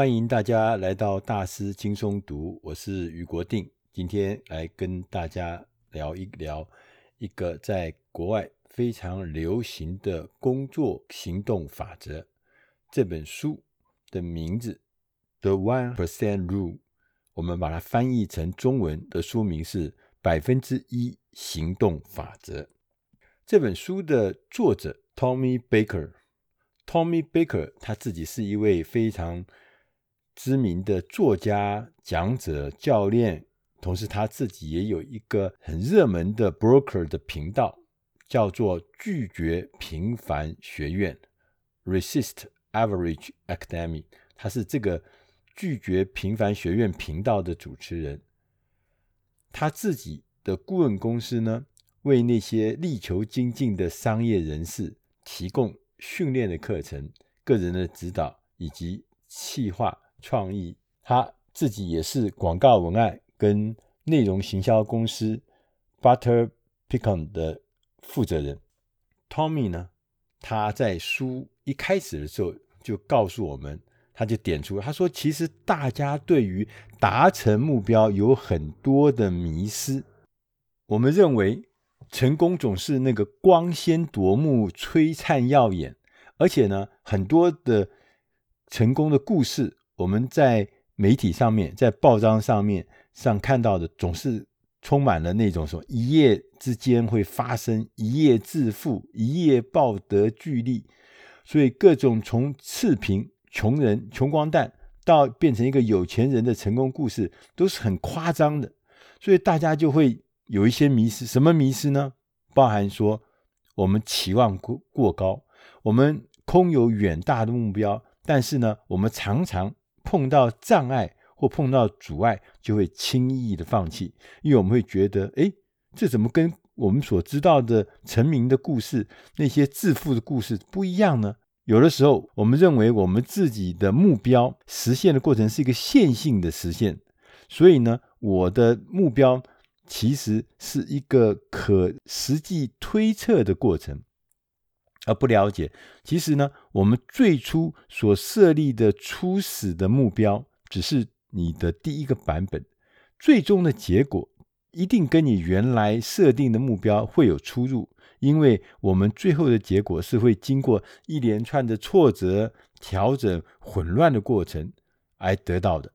欢迎大家来到大师轻松读，我是于国定，今天来跟大家聊一聊一个在国外非常流行的工作行动法则。这本书的名字《The One Percent Rule》，我们把它翻译成中文的书名是《百分之一行动法则》。这本书的作者 Tommy Baker，Tommy Baker 他自己是一位非常知名的作家、讲者、教练，同时他自己也有一个很热门的 broker 的频道，叫做“拒绝平凡学院 ”（Resist Average Academy）。他是这个“拒绝平凡学院”频道的主持人。他自己的顾问公司呢，为那些力求精进的商业人士提供训练的课程、个人的指导以及企划。创意，他自己也是广告文案跟内容行销公司 Butter Pecan 的负责人。Tommy 呢，他在书一开始的时候就告诉我们，他就点出，他说其实大家对于达成目标有很多的迷思。我们认为成功总是那个光鲜夺目、璀璨耀眼，而且呢，很多的成功的故事。我们在媒体上面，在报章上面上看到的，总是充满了那种说一夜之间会发生，一夜致富，一夜抱得巨利，所以各种从赤贫穷人穷光蛋到变成一个有钱人的成功故事，都是很夸张的，所以大家就会有一些迷失。什么迷失呢？包含说我们期望过过高，我们空有远大的目标，但是呢，我们常常。碰到障碍或碰到阻碍，就会轻易的放弃，因为我们会觉得，哎，这怎么跟我们所知道的成名的故事、那些致富的故事不一样呢？有的时候，我们认为我们自己的目标实现的过程是一个线性的实现，所以呢，我的目标其实是一个可实际推测的过程。而不了解，其实呢，我们最初所设立的初始的目标，只是你的第一个版本，最终的结果一定跟你原来设定的目标会有出入，因为我们最后的结果是会经过一连串的挫折、调整、混乱的过程而得到的。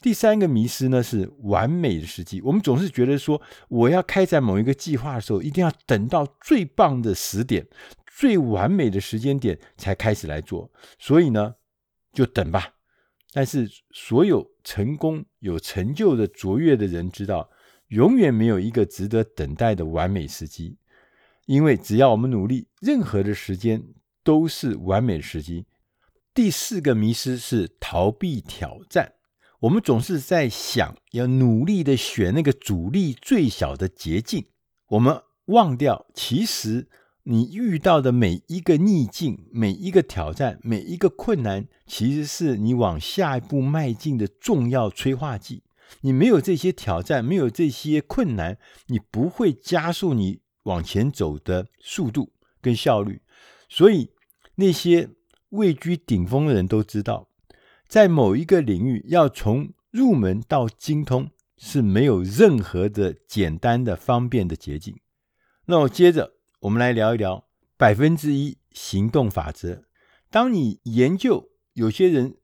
第三个迷失呢，是完美的时机，我们总是觉得说，我要开展某一个计划的时候，一定要等到最棒的时点。最完美的时间点才开始来做，所以呢，就等吧。但是所有成功有成就的卓越的人知道，永远没有一个值得等待的完美时机，因为只要我们努力，任何的时间都是完美时机。第四个迷失是逃避挑战，我们总是在想要努力的选那个阻力最小的捷径，我们忘掉其实。你遇到的每一个逆境、每一个挑战、每一个困难，其实是你往下一步迈进的重要催化剂。你没有这些挑战，没有这些困难，你不会加速你往前走的速度跟效率。所以，那些位居顶峰的人都知道，在某一个领域要从入门到精通是没有任何的简单的方便的捷径。那我接着。我们来聊一聊百分之一行动法则。当你研究有些人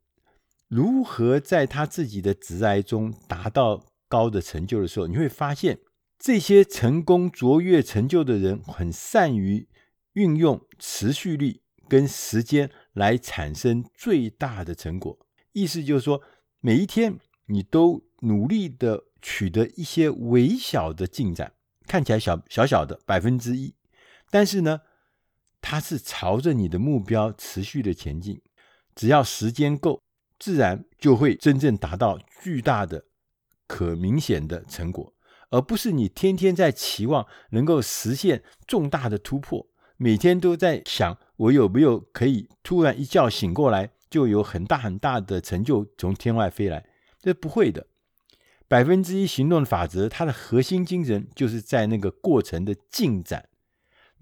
如何在他自己的职涯中达到高的成就的时候，你会发现这些成功卓越成就的人很善于运用持续力跟时间来产生最大的成果。意思就是说，每一天你都努力的取得一些微小的进展，看起来小小小的百分之一。但是呢，它是朝着你的目标持续的前进，只要时间够，自然就会真正达到巨大的、可明显的成果，而不是你天天在期望能够实现重大的突破，每天都在想我有没有可以突然一觉醒过来就有很大很大的成就从天外飞来，这不会的。百分之一行动的法则，它的核心精神就是在那个过程的进展。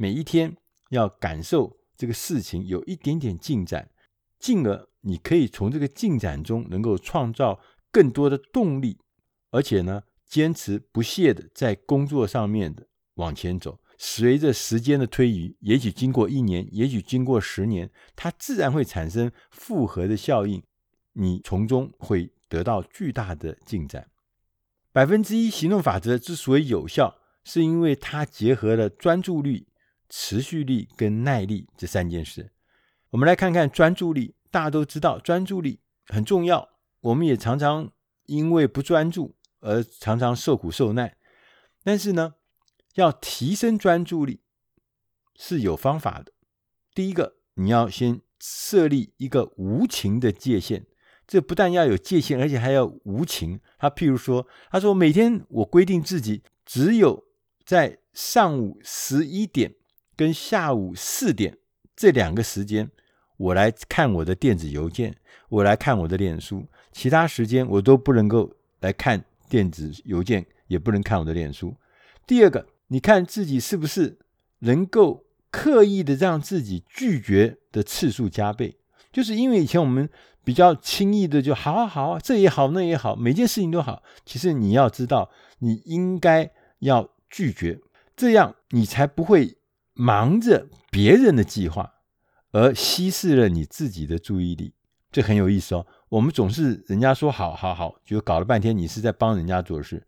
每一天要感受这个事情有一点点进展，进而你可以从这个进展中能够创造更多的动力，而且呢，坚持不懈的在工作上面的往前走。随着时间的推移，也许经过一年，也许经过十年，它自然会产生复合的效应，你从中会得到巨大的进展。百分之一行动法则之所以有效，是因为它结合了专注力、持续力跟耐力这三件事。我们来看看专注力，大家都知道专注力很重要，我们也常常因为不专注而常常受苦受难，但是呢，要提升专注力是有方法的。第一个，你要先设立一个无情的界限。这不但要有界限，而且还要无情。他譬如说，他说每天我规定自己只有在上午十一点跟下午四点这两个时间，我来看我的电子邮件，我来看我的脸书，其他时间我都不能够来看电子邮件，也不能看我的脸书。第二个。你看自己是不是能够刻意的让自己拒绝的次数加倍？就是因为以前我们比较轻易的就好啊好啊，这也好那也好，每件事情都好。其实你要知道，你应该要拒绝，这样你才不会忙着别人的计划而稀释了你自己的注意力。这很有意思哦。我们总是人家说好好好，就搞了半天，你是在帮人家做事。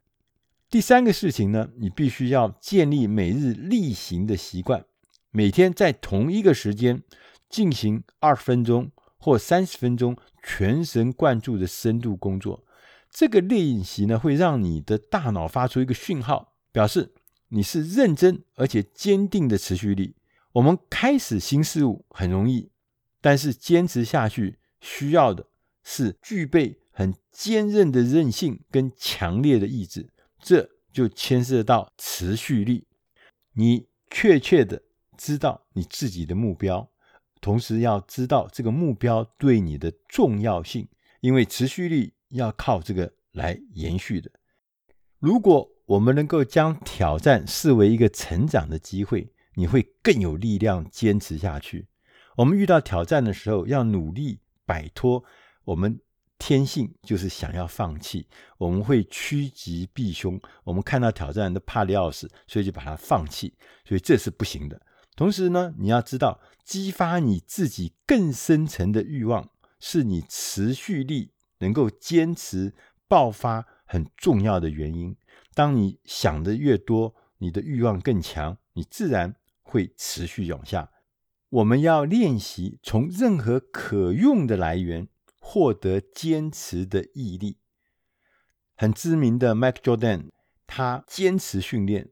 第三个事情呢，你必须要建立每日例行的习惯，每天在同一个时间进行二十分钟或三十分钟全神贯注的深度工作。这个练习呢，会让你的大脑发出一个讯号，表示你是认真而且坚定的持续力。我们开始新事物很容易，但是坚持下去需要的是具备很坚韧的韧性跟强烈的意志。这就牵涉到持续力，你确切的知道你自己的目标，同时要知道这个目标对你的重要性，因为持续力要靠这个来延续的。如果我们能够将挑战视为一个成长的机会，你会更有力量坚持下去。我们遇到挑战的时候，要努力摆脱我们。天性就是想要放弃，我们会趋吉避凶。我们看到挑战都怕得要死，所以就把它放弃，所以这是不行的。同时呢，你要知道，激发你自己更深层的欲望，是你持续力能够坚持爆发很重要的原因。当你想的越多，你的欲望更强，你自然会持续往下。我们要练习从任何可用的来源。获得坚持的毅力。很知名的 Mike Jordan，他坚持训练，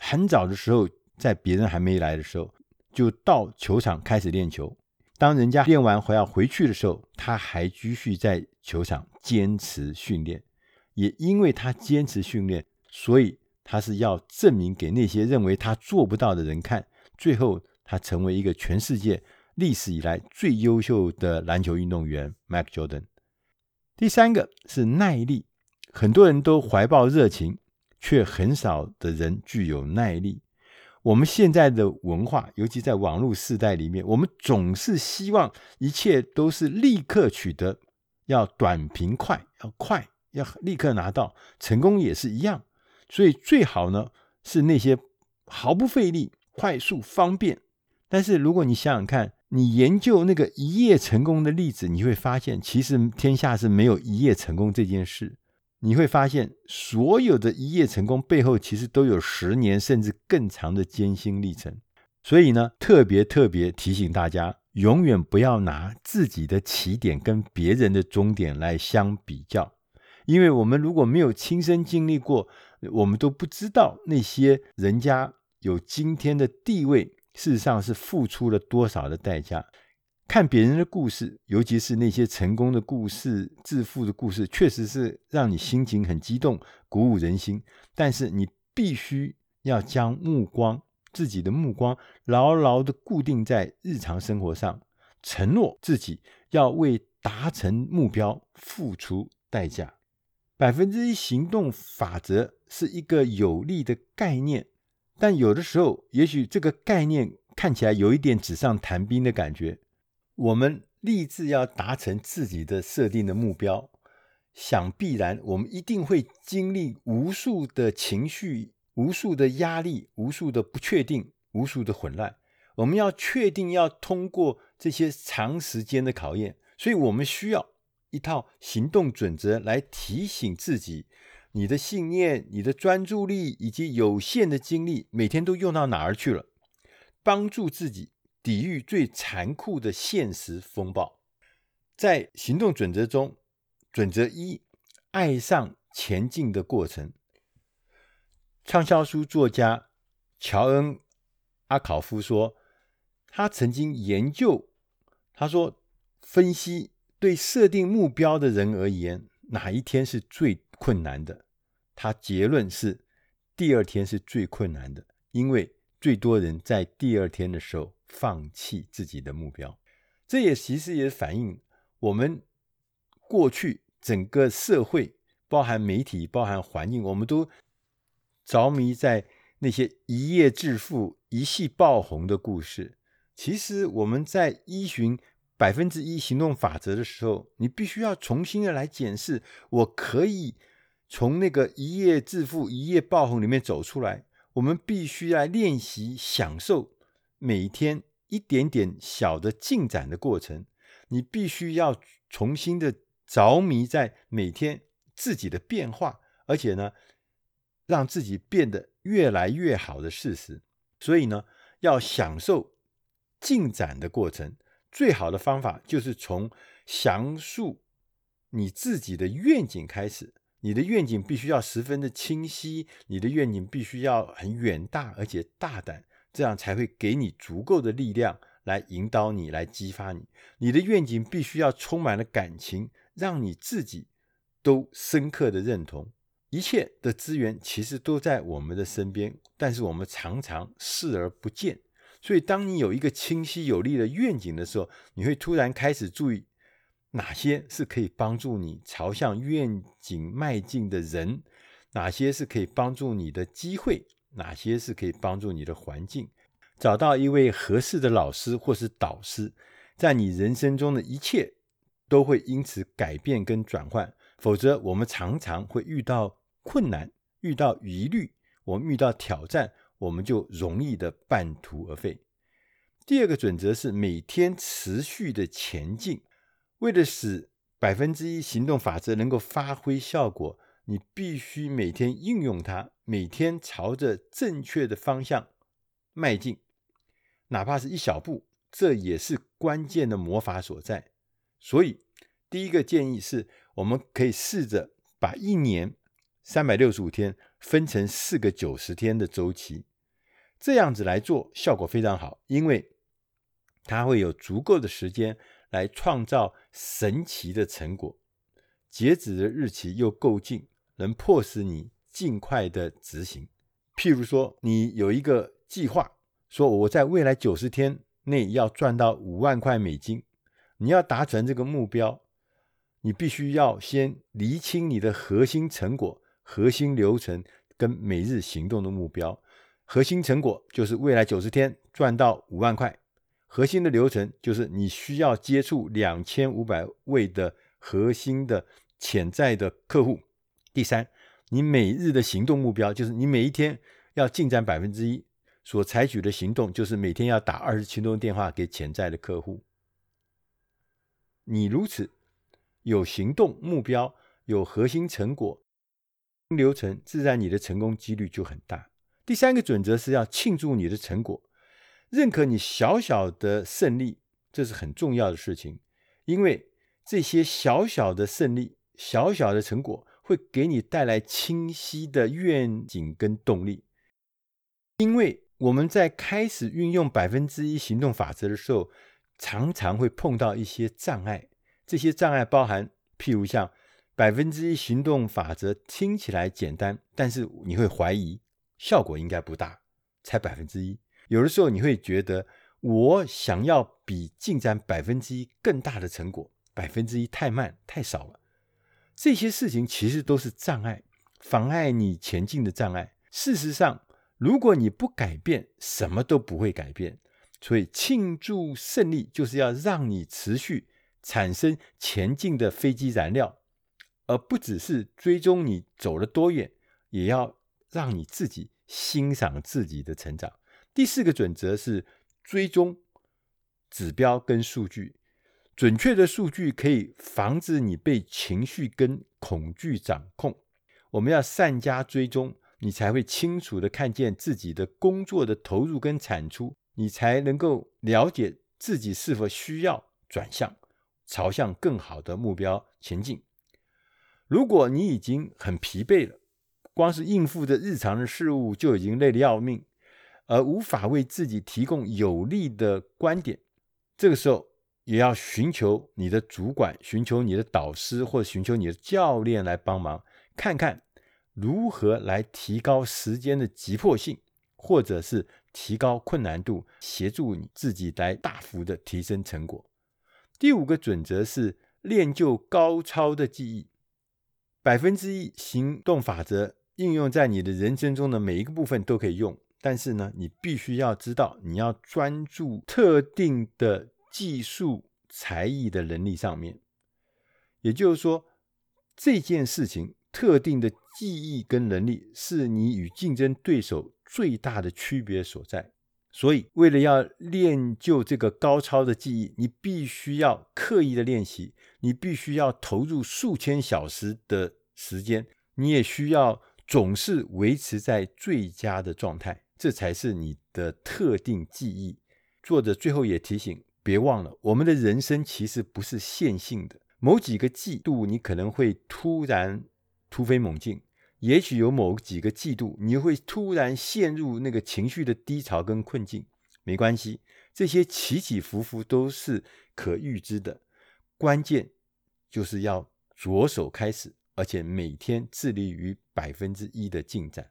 很早的时候，在别人还没来的时候，就到球场开始练球。当人家练完回要回去的时候，他还继续在球场坚持训练。也因为他坚持训练，所以他是要证明给那些认为他做不到的人看。最后，他成为一个全世界。历史以来最优秀的篮球运动员 Mike Jordan。第三个是耐力，很多人都怀抱热情，却很少的人具有耐力。我们现在的文化，尤其在网络时代里面，我们总是希望一切都是立刻取得，要短平快，要快，要立刻拿到。成功也是一样，所以最好呢是那些毫不费力、快速、方便。但是如果你想想看，你研究那个一夜成功的例子，你会发现，其实天下是没有一夜成功这件事。你会发现，所有的一夜成功背后，其实都有十年甚至更长的艰辛历程。所以呢，特别特别提醒大家，永远不要拿自己的起点跟别人的终点来相比较，因为我们如果没有亲身经历过，我们都不知道那些人家有今天的地位。事实上是付出了多少的代价？看别人的故事，尤其是那些成功的故事、致富的故事，确实是让你心情很激动、鼓舞人心。但是你必须要将目光、自己的目光牢牢地固定在日常生活上，承诺自己要为达成目标付出代价。百分之一行动法则是一个有力的概念。但有的时候，也许这个概念看起来有一点纸上谈兵的感觉。我们立志要达成自己的设定的目标，想必然我们一定会经历无数的情绪、无数的压力、无数的不确定、无数的混乱。我们要确定要通过这些长时间的考验，所以我们需要一套行动准则来提醒自己：你的信念、你的专注力以及有限的精力，每天都用到哪儿去了？帮助自己。抵御最残酷的现实风暴，在行动准则中，准则一：爱上前进的过程。畅销书作家乔恩·阿考夫说，他曾经研究，他说，分析对设定目标的人而言，哪一天是最困难的？他结论是，第二天是最困难的，因为最多人在第二天的时候。放弃自己的目标，这也其实也反映我们过去整个社会，包含媒体、包含环境，我们都着迷在那些一夜致富、一夕爆红的故事。其实我们在依循百分之一行动法则的时候，你必须要重新的来检视：我可以从那个一夜致富、一夜爆红里面走出来。我们必须来练习享受。每天一点点小的进展的过程，你必须要重新的着迷在每天自己的变化，而且呢，让自己变得越来越好的事实。所以呢，要享受进展的过程，最好的方法就是从详述你自己的愿景开始。你的愿景必须要十分的清晰，你的愿景必须要很远大而且大胆。这样才会给你足够的力量来引导你，来激发你。你的愿景必须要充满了感情，让你自己都深刻的认同。一切的资源其实都在我们的身边，但是我们常常视而不见。所以，当你有一个清晰有力的愿景的时候，你会突然开始注意哪些是可以帮助你朝向愿景迈进的人，哪些是可以帮助你的机会。哪些是可以帮助你的环境？找到一位合适的老师或是导师，在你人生中的一切都会因此改变跟转换。否则，我们常常会遇到困难，遇到疑虑，我们遇到挑战，我们就容易的半途而废。第二个准则是每天持续的前进。为了使百分之一行动法则能够发挥效果，你必须每天应用它，每天朝着正确的方向迈进，哪怕是一小步，这也是关键的魔法所在。所以，第一个建议是，我们可以试着把一年三百六十五天分成四个九十天的周期，这样子来做效果非常好，因为它会有足够的时间来创造神奇的成果，截止的日期又够近。能迫使你尽快的执行。譬如说，你有一个计划，说我在未来九十天内要赚到五万块美金。你要达成这个目标，你必须要先厘清你的核心成果、核心流程跟每日行动的目标。核心成果就是未来九十天赚到五万块，核心的流程就是你需要接触两千五百位的核心的潜在的客户。第三，你每日的行动目标就是你每一天要进展百分之一，所采取的行动就是每天要打二十七通电话给潜在的客户。你如此有行动目标、有核心成果、流程，自然你的成功几率就很大。第三个准则是要庆祝你的成果，认可你小小的胜利，这是很重要的事情，因为这些小小的胜利、小小的成果。会给你带来清晰的愿景跟动力，因为我们在开始运用百分之一行动法则的时候，常常会碰到一些障碍。这些障碍包含，譬如像百分之一行动法则听起来简单，但是你会怀疑效果应该不大，才百分之一。有的时候你会觉得，我想要比进展百分之一更大的成果，百分之一太慢太少了。这些事情其实都是障碍，妨碍你前进的障碍。事实上，如果你不改变，什么都不会改变。所以，庆祝胜利就是要让你持续产生前进的飞机燃料，而不只是追踪你走了多远，也要让你自己欣赏自己的成长。第四个准则是追踪指标跟数据，准确的数据可以防止你被情绪跟恐惧掌控。我们要善加追踪，你才会清楚地看见自己的工作的投入跟产出，你才能够了解自己是否需要转向，朝向更好的目标前进。如果你已经很疲惫了，光是应付着日常的事物就已经累得要命，而无法为自己提供有力的观点，这个时候也要寻求你的主管、寻求你的导师或者寻求你的教练来帮忙，看看如何来提高时间的急迫性，或者是提高困难度，协助你自己来大幅的提升成果。第五个准则是练就高超的记忆，百分之一行动法则应用在你的人生中的每一个部分都可以用，但是呢，你必须要知道，你要专注特定的技术才艺的能力上面。也就是说，这件事情特定的记忆跟能力是你与竞争对手最大的区别所在。所以，为了要练就这个高超的记忆，你必须要刻意的练习，你必须要投入数千小时的时间，你也需要总是维持在最佳的状态，这才是你的特定记忆。作者最后也提醒，别忘了，我们的人生其实不是线性的，某几个季度你可能会突然突飞猛进。也许有某几个季度，你会突然陷入那个情绪的低潮跟困境，没关系，这些起起伏伏都是可预知的。关键就是要着手开始，而且每天致力于百分之一的进展。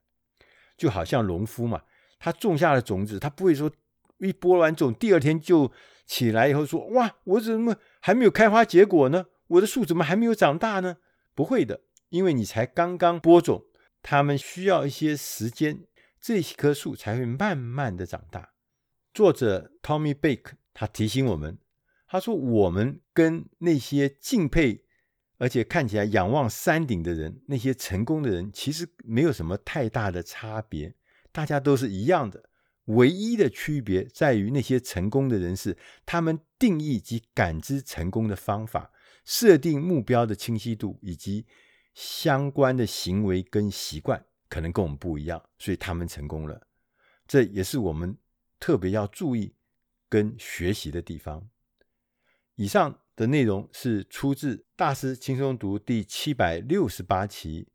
就好像农夫嘛，他种下了种子，他不会说一播完种，第二天就起来以后说：“哇，我怎么还没有开花结果呢？我的树怎么还没有长大呢？”不会的。因为你才刚刚播种，他们需要一些时间，这棵树才会慢慢的长大。作者 Tommy Beck 他提醒我们，他说我们跟那些敬佩而且看起来仰望山顶的人，那些成功的人，其实没有什么太大的差别，大家都是一样的。唯一的区别在于那些成功的人是他们定义及感知成功的方法，设定目标的清晰度以及。相关的行为跟习惯可能跟我们不一样，所以他们成功了。这也是我们特别要注意跟学习的地方。以上的内容是出自《大师轻松读》第七百六十八期《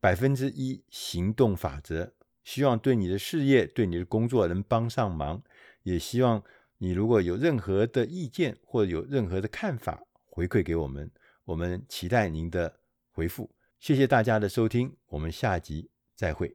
百分之一行动法则》，希望对你的事业、对你的工作能帮上忙。也希望你如果有任何的意见或者有任何的看法，回馈给我们，我们期待您的回复。谢谢大家的收听，我们下集再会。